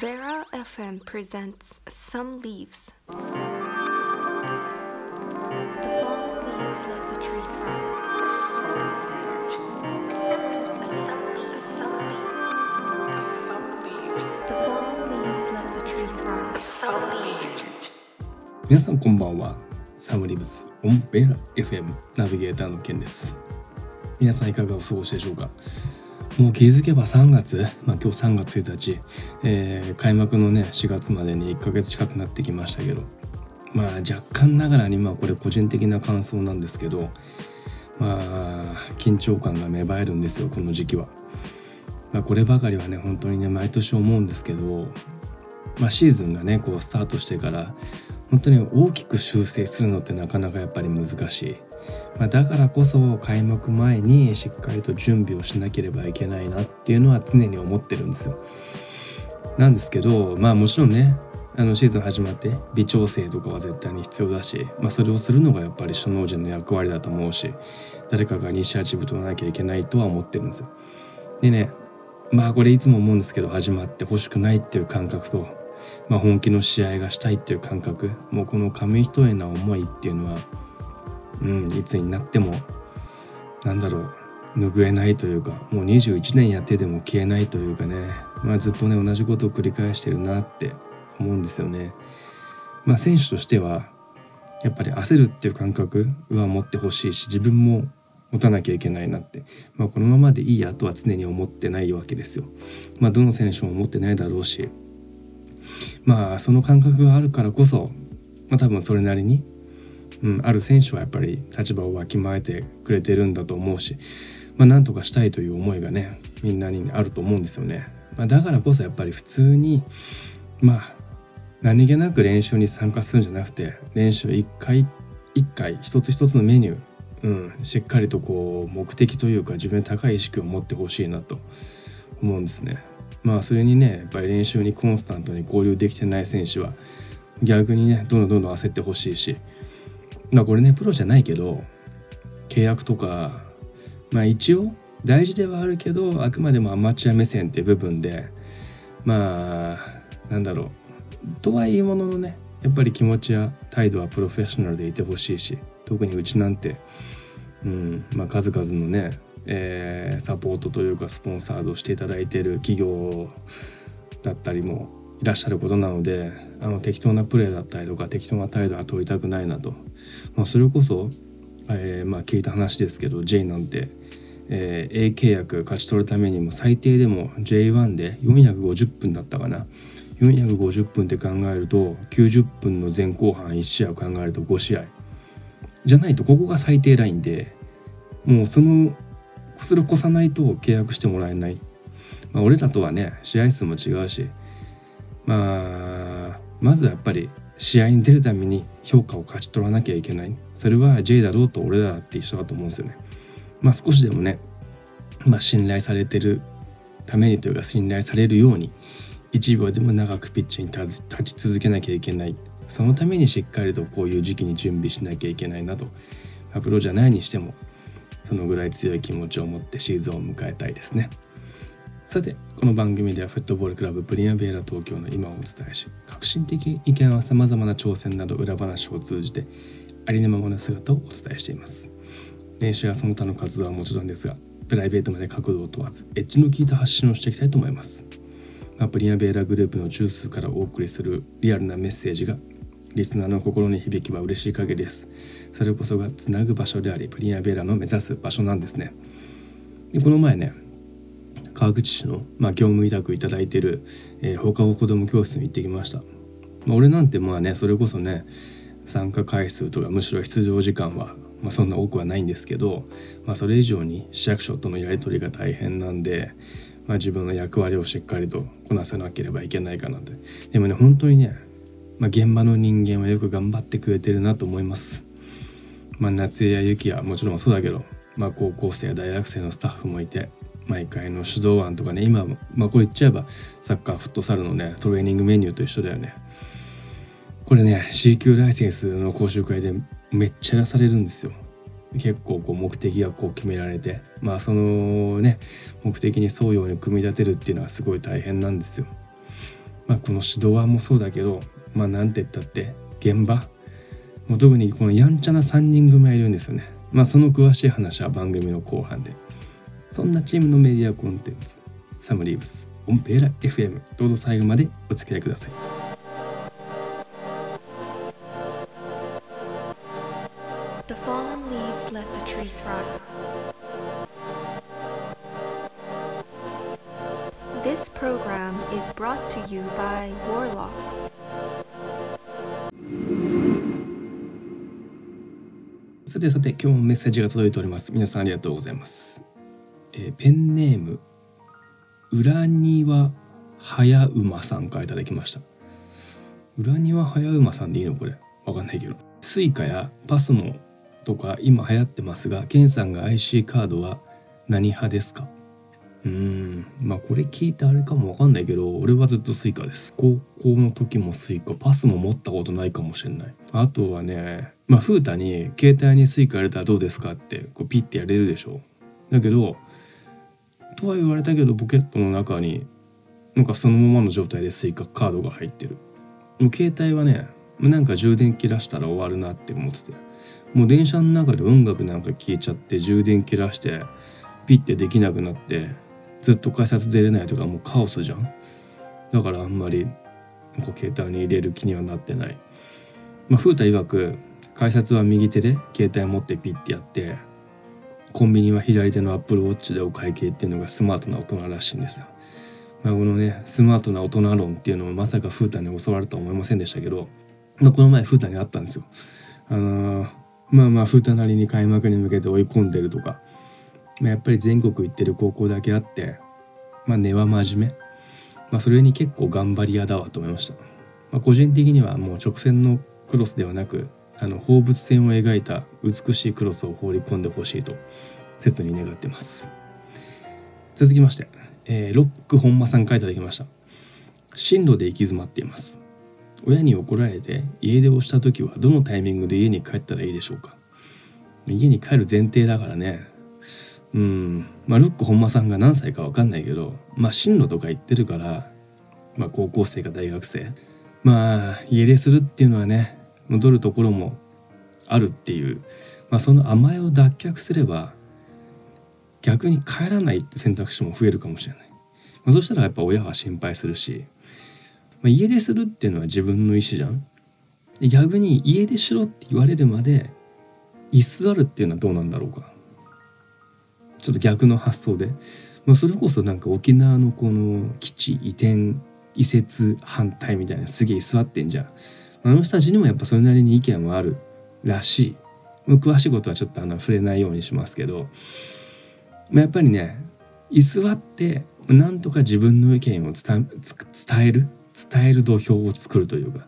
Vera FM presents Some Leaves. The fallen leaves let the tree thrive. Some leaves. Some leaves. Some leaves. Some leaves. The fallen leaves let the tree thrive. Some leaves. 皆さんこんばんはサムリブスオンベラ FM ナビゲーターのケンです皆さんいかがお過ごしでしょうかもう気づけば3月、まあ、今日3月1日、えー開幕のね4月までに1ヶ月近くなってきましたけどまあ若干ながらにまあこれ個人的な感想なんですけどまあ緊張感が芽生えるんですよこの時期は。まあ、こればかりはね本当にね毎年思うんですけど、まあ、シーズンがねこうスタートしてから本当に大きく修正するのってなかなかやっぱり難しい、まあ、だからこそ開幕前にしっかりと準備をしなければいけないなっていうのは常に思ってるんですよ。なんですけどまあもちろんねあのシーズン始まって微調整とかは絶対に必要だし、まあ、それをするのがやっぱり首脳陣の役割だと思うし誰かがイニシアチブ取らなきゃいけないとは思ってるんですよ。でねまあこれいつも思うんですけど始まってほしくないっていう感覚とまあ、本気の試合がしたいっていう感覚もうこの紙一重な思いっていうのは、うん、いつになってもなんだろう拭えないというかもう21年やってでも消えないというかね、まあ、ずっとね同じことを繰り返してるなって思うんですよね。まあ、選手としてはやっぱり焦るっていう感覚は持ってほしいし自分も持たなきゃいけないなって、まあ、このままでいいやとは常に思ってないわけですよ。まあ、どの選手も思ってないだろうしまあその感覚があるからこそ、まあ、多分それなりに、うん、ある選手はやっぱり立場をわきまえてくれてるんだと思うし、まあ、なんとかしたいという思いがねみんなにあると思うんですよね。まあ、だからこそやっぱり普通にまあ何気なく練習に参加するんじゃなくて練習一回一回一つ一つのメニューうん、しっかりとこう目的というか自分に高い意識を持ってほしいなと思うんですね。まあそれにねやっぱり練習にコンスタントに合流できてない選手は逆にねどんどんどんどん焦ってほしいしまあこれねプロじゃないけど契約とかまあ一応大事ではあるけどあくまでもアマチュア目線って部分でまあなんだろう。とはいえもののねやっぱり気持ちや態度はプロフェッショナルでいてほしいし特にうちなんて、うんまあ、数々のねえーサポートというかスポンサードしていただいている企業だったりもいらっしゃることなのであの適当なプレーだったりとか適当な態度は取りたくないなと、まあ、それこそ、えーまあ、聞いた話ですけど J なんて、えー A 契約勝ち取るためにも最低でも J1 で450分だったかな。450分って考えると90分の前後半1試合を考えると5試合。じゃないとここが最低ラインでもうそのそれを越さないと契約してもらえない、まあ、俺らとはね試合数も違うしまあまずやっぱり試合に出るために評価を勝ち取らなきゃいけない。それは J だろうと俺だって一緒だと思うんですよね。まあ少しでもね、まあ、信頼されてるためにというか信頼されるように1秒でも長くピッチに立つ立ち続けなきゃいけない。そのためにしっかりとこういう時期に準備しなきゃいけないなと、まあプロじゃないにしてもそのぐらい強い気持ちを持ってシーズンを迎えたいですね。さてこの番組ではフットボールクラブプリンアベーラ東京の今をお伝えし革新的意見はさまざまな挑戦など裏話を通じてありのままの姿をお伝えしています。練習やその他の活動はもちろんですがプライベートまで角度を問わずエッジの効いた発信をしていきたいと思います。まあプリンアベーラグループの中枢からお送りするリアルなメッセージがリスナーの心に響けば嬉しい限りです。それこそがつなぐ場所でありプリンアベーラの目指す場所なんですね。でこの前ね川口市の、まあ、業務委託いただいてる、えー放課後子ども教室に行ってきました、まあ、俺なんてまあねそれこそね参加回数とかむしろ出場時間は、まあ、そんな多くはないんですけど、まあ、それ以上に市役所とのやり取りが大変なんで、まあ、自分の役割をしっかりとこなさなければいけないかなと。でもね本当にね、まあ、現場の人間はよく頑張ってくれてるなと思います。まあ、夏江やゆきやもちろんそうだけど、まあ、高校生や大学生のスタッフもいて毎回の指導案とかね今、まあ、これ言っちゃえばサッカーフットサルのねトレーニングメニューと一緒だよね。これね C 級ライセンスの講習会でめっちゃ出されるんですよ。結構こう目的がこう決められて。まあそのね目的に沿うように組み立てるっていうのはすごい大変なんですよ。まあ、この指導案もそうだけどまあなんて言ったって現場もう特にこのやんちゃな3人組がいるんですよね。まあその詳しい話は番組の後半で。そんなチームのメディアコンテンツサムリーブスオンペーラ FM どうぞ最後までお付き合いください. さてさて今日もメッセージが届いております。皆さんありがとうございます、えーペンネーム裏庭早馬さんからいただきました。裏庭早馬さんでいいの？これ。わかんないけど。スイカやパスモとか今流行ってますがケンさんが IC カードは何派ですか？うーん。まあこれ聞いてあれかもわかんないけど俺はずっとスイカです。高校の時もスイカパスモ持ったことないかもしれない。あとはねまあ普通に携帯にスイカ入れたらどうですかってこうピッてやれるでしょ。だけどとは言われたけどポケットの中になんかそのままの状態でスイカカードが入ってる。もう携帯はねなんか充電切らしたら終わるなって思ってて。もう電車の中で音楽なんか消えちゃって充電切らしてピッてできなくなってずっと改札出れないとかもうカオスじゃん。だからあんまりこう携帯に入れる気にはなってない。まあ風太曰く改札は右手で携帯持ってピッてやってコンビニは左手のアップルウォッチでお会計っていうのがスマートな大人らしいんですよ。まあ、このねスマートな大人論っていうのもまさか風太に教わるとは思いませんでしたけど、まあ、この前風太に会ったんですよ。あのーまあまあ風太なりに開幕に向けて追い込んでるとか、まあ、やっぱり全国行ってる高校だけあってまあ根は真面目、まあ、それに結構頑張り屋だわと思いました。まあ、個人的にはもう直線のクロスではなくあの放物線を描いた美しいクロスを放り込んでほしいと切に願ってます。続きまして、えーロック本間さんからいただきました。進路で行き詰まっています。親に怒られて家出をした時はどのタイミングで家に帰ったらいいでしょうか。家に帰る前提だからね。うん。まあロック本間さんが何歳か分かんないけどまあ進路とか言ってるからまあ高校生か大学生。まあ家出するっていうのはね戻るところもあるっていう、まあ、その甘えを脱却すれば逆に帰らないって選択肢も増えるかもしれない、まあ、そしたらやっぱ親は心配するし、まあ、家出するっていうのは自分の意思じゃん。逆に家出しろって言われるまで居座るっていうのはどうなんだろうか。ちょっと逆の発想で、まあ、それこそなんか沖縄のこの基地移転移設反対みたいなすげえ居座ってんじゃん。あの人たちにもやっぱそれなりに意見はあるらしい。詳しいことはちょっとあの触れないようにしますけど、まあ、やっぱりね居座ってなんとか自分の意見を伝える伝える土俵を作るというか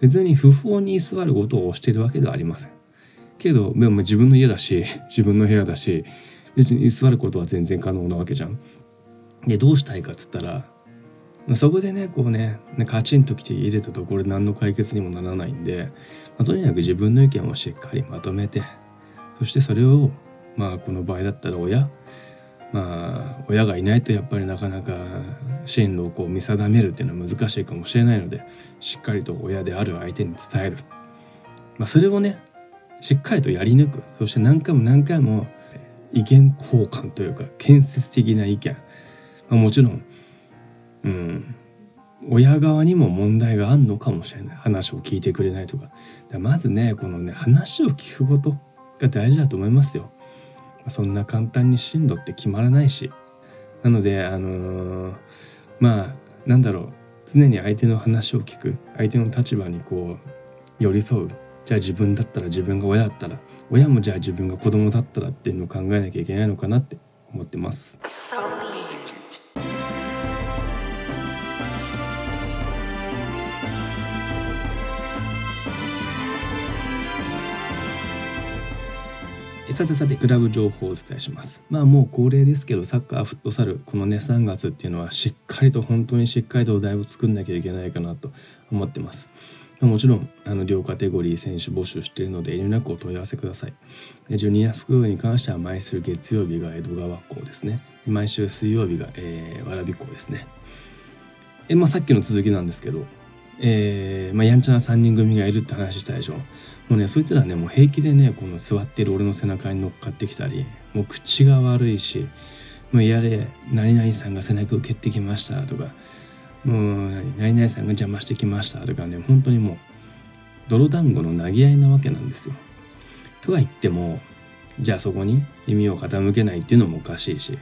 別に不法に居座ることをしてるわけではありません。けどでも自分の家だし 自分の部屋だし別に居座ることは全然可能なわけじゃん。でどうしたいかっつったらそこでねこうねカチンときて入れたところで何の解決にもならないんで、まあとにかく自分の意見をしっかりまとめてそしてそれをまあこの場合だったら親まあ親がいないとやっぱりなかなか進路をこう見定めるっていうのは難しいかもしれないのでしっかりと親である相手に伝える、まあ、それをねしっかりとやり抜く。そして何回も何回も意見交換というか建設的な意見、まあ、もちろんうん、親側にも問題があるのかもしれない。話を聞いてくれないとか。だかまずねこのね話を聞くことが大事だと思いますよ。そんな簡単に進路って決まらないし。なのであのーまあなんだろう。常に相手の話を聞く。相手の立場にこう寄り添う。じゃあ自分だったら自分が親だったら。親もじゃあ自分が子供だったらっていうのを考えなきゃいけないのかなって思ってます。さてさてクラブ情報をお伝えします。まあもう恒例ですけどサッカーフットサルこのね3月っていうのはしっかりと本当にしっかりとお題を作んなきゃいけないかなと思ってますもちろんあの両カテゴリー選手募集しているので遠慮なくお問い合わせくださいジュニアスクールに関しては毎週月曜日が江戸川校ですね毎週水曜日が、えー、蕨校ですねえまあ、さっきの続きなんですけど、えーまあ、やんちゃな3人組がいるって話したでしょもうねそいつらねもう平気でねこの座ってる俺の背中に乗っかってきたりもう口が悪いしもうやれ何々さんが背中を蹴ってきましたとかもう何々さんが邪魔してきましたとかね本当にもう泥団子の投げ合いなわけなんですよ。とは言ってもじゃあそこに耳を傾けないっていうのもおかしいし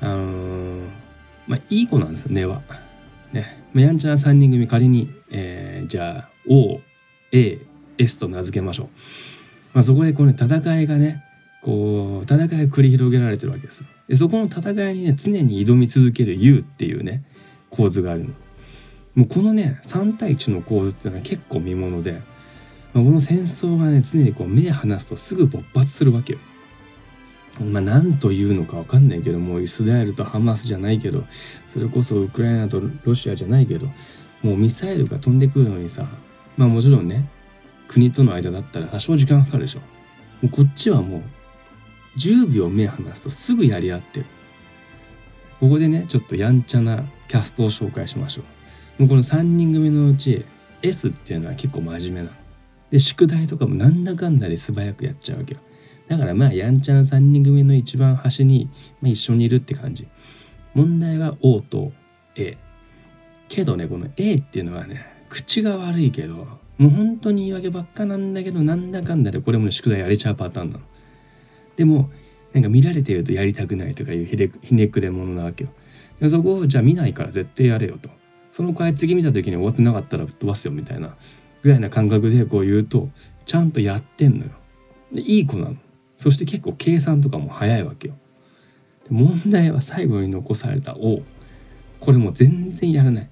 あのー、まあいい子なんですよ根は。ね、やんちゃな3人組仮に、えー、じゃあ O、A、S と名付けましょう。まあ、そこでこの、戦いがねこう戦いが繰り広げられてるわけです。でそこの戦いにね常に挑み続ける U っていうね構図があるの。もうこのね3対1の構図っていうのは結構見もので、まあ、この戦争がね常にこう目離すとすぐ勃発するわけよ。まあ何というのか分かんないけどもうイスラエルとハマスじゃないけどそれこそウクライナとロシアじゃないけどもうミサイルが飛んでくるのにさまあもちろんね国との間だったら多少時間かかるでしょ。もうこっちはもう10秒目離すとすぐやり合ってる。ここでね、ちょっとやんちゃなキャストを紹介しましょう。もうこの3人組のうち S っていうのは結構真面目なで、宿題とかもなんだかんだで素早くやっちゃうわけよ。だからまあやんちゃな3人組の一番端に、まあ、一緒にいるって感じ。問題は O と A。けどね、この A っていうのはね、口が悪いけど、もう本当に言い訳ばっかなんだけど、なんだかんだでこれも、ね、宿題やれちゃうパターンなの。でもなんか見られてるとやりたくないとかいうひれひねくれ者なわけよ。でそこをじゃあ見ないから絶対やれよと。その回次見た時に終わってなかったら吹っ飛ばすよみたいなぐらいな感覚でこう言うとちゃんとやってんのよ。でいい子なの。そして結構計算とかも早いわけよ。問題は最後に残された「O」これも全然やらない。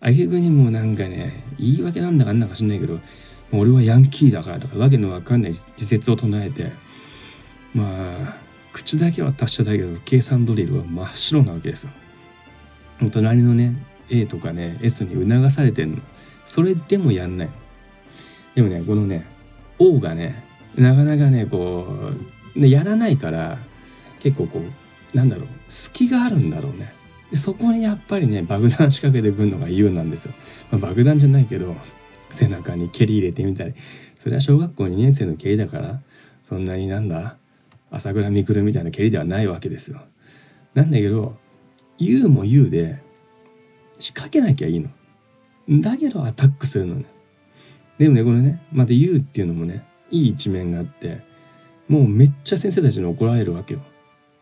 あげくにもなんかね言い訳なんだかんだか知んないけど俺はヤンキーだからとかわけのわかんない自説を唱えてまあ口だけは達者だけど計算ドリルは真っ白なわけですよ。隣のね A とかね S に促されてんの。それでもやんない。でもねこのね O がねなかなかねこうねやらないから結構こうなんだろう隙があるんだろうね。でそこにやっぱりね爆弾仕掛けてくるのが U なんですよ、まあ、爆弾じゃないけど背中に蹴り入れてみたりそれは小学校2年生の蹴りだからそんなになんだ朝倉未来みたいな蹴りではないわけですよ。なんだけど言うも言うで仕掛けなきゃいいの。だけどアタックするのね。でもねこれねまた言うっていうのもねいい一面があってもうめっちゃ先生たちに怒られるわけよ。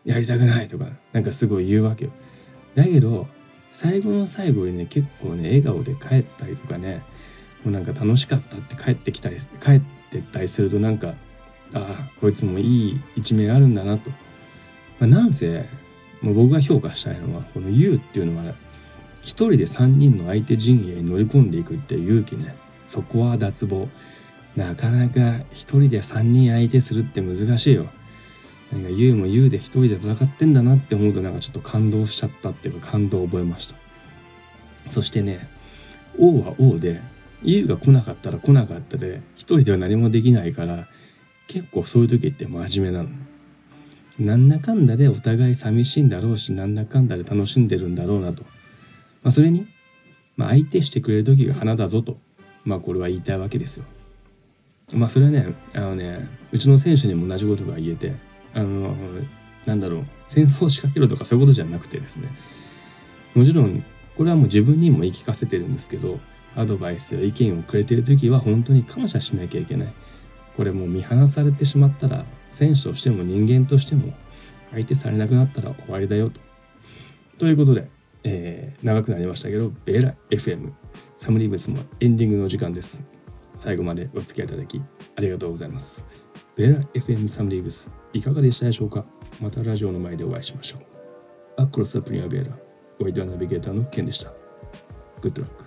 やりたくないとかなんかすごい言うわけよ。だけど最後の最後にね結構ね笑顔で帰ったりとかねもうなんか楽しかったって帰ってきたり帰ってったりするとなんかああこいつもいい一面あるんだなと、まあ、なんせもう僕が評価したいのはこの YOU っていうのは一人で3人の相手陣営に乗り込んでいくっていう勇気ね。そこは脱帽。なかなか一人で3人相手するって難しいよ。なんか YOU も YOU で一人で戦ってんだなって思うとなんかちょっと感動しちゃったっていうか感動を覚えましたそしてね O は O で YOU が来なかったら来なかったで一人では何もできないから結構そういう時って真面目なの。なんだかんだでお互い寂しいんだろうしなんだかんだで楽しんでるんだろうなと。まあ、それに、まあ、相手してくれる時が花だぞと、まあ、これは言いたいわけですよ。まあそれはねあのねうちの選手にも同じことが言えてあのなんだろう戦争を仕掛けるとかそういうことじゃなくてですねもちろんこれはもう自分にも言い聞かせてるんですけどアドバイスや意見をくれてる時は本当に感謝しなきゃいけない。これもう見放されてしまったら選手としても人間としても相手されなくなったら終わりだよと。ということで、えー、長くなりましたけどベーラ FM サムリーブスもエンディングの時間です。最後までお付き合いいただきありがとうございます。ベラ FM サムリーブスいかがでしたでしょうか？またラジオの前でお会いしましょう。アクロス・プリンアベラワイドナビゲーターのケンでした。グッドラック。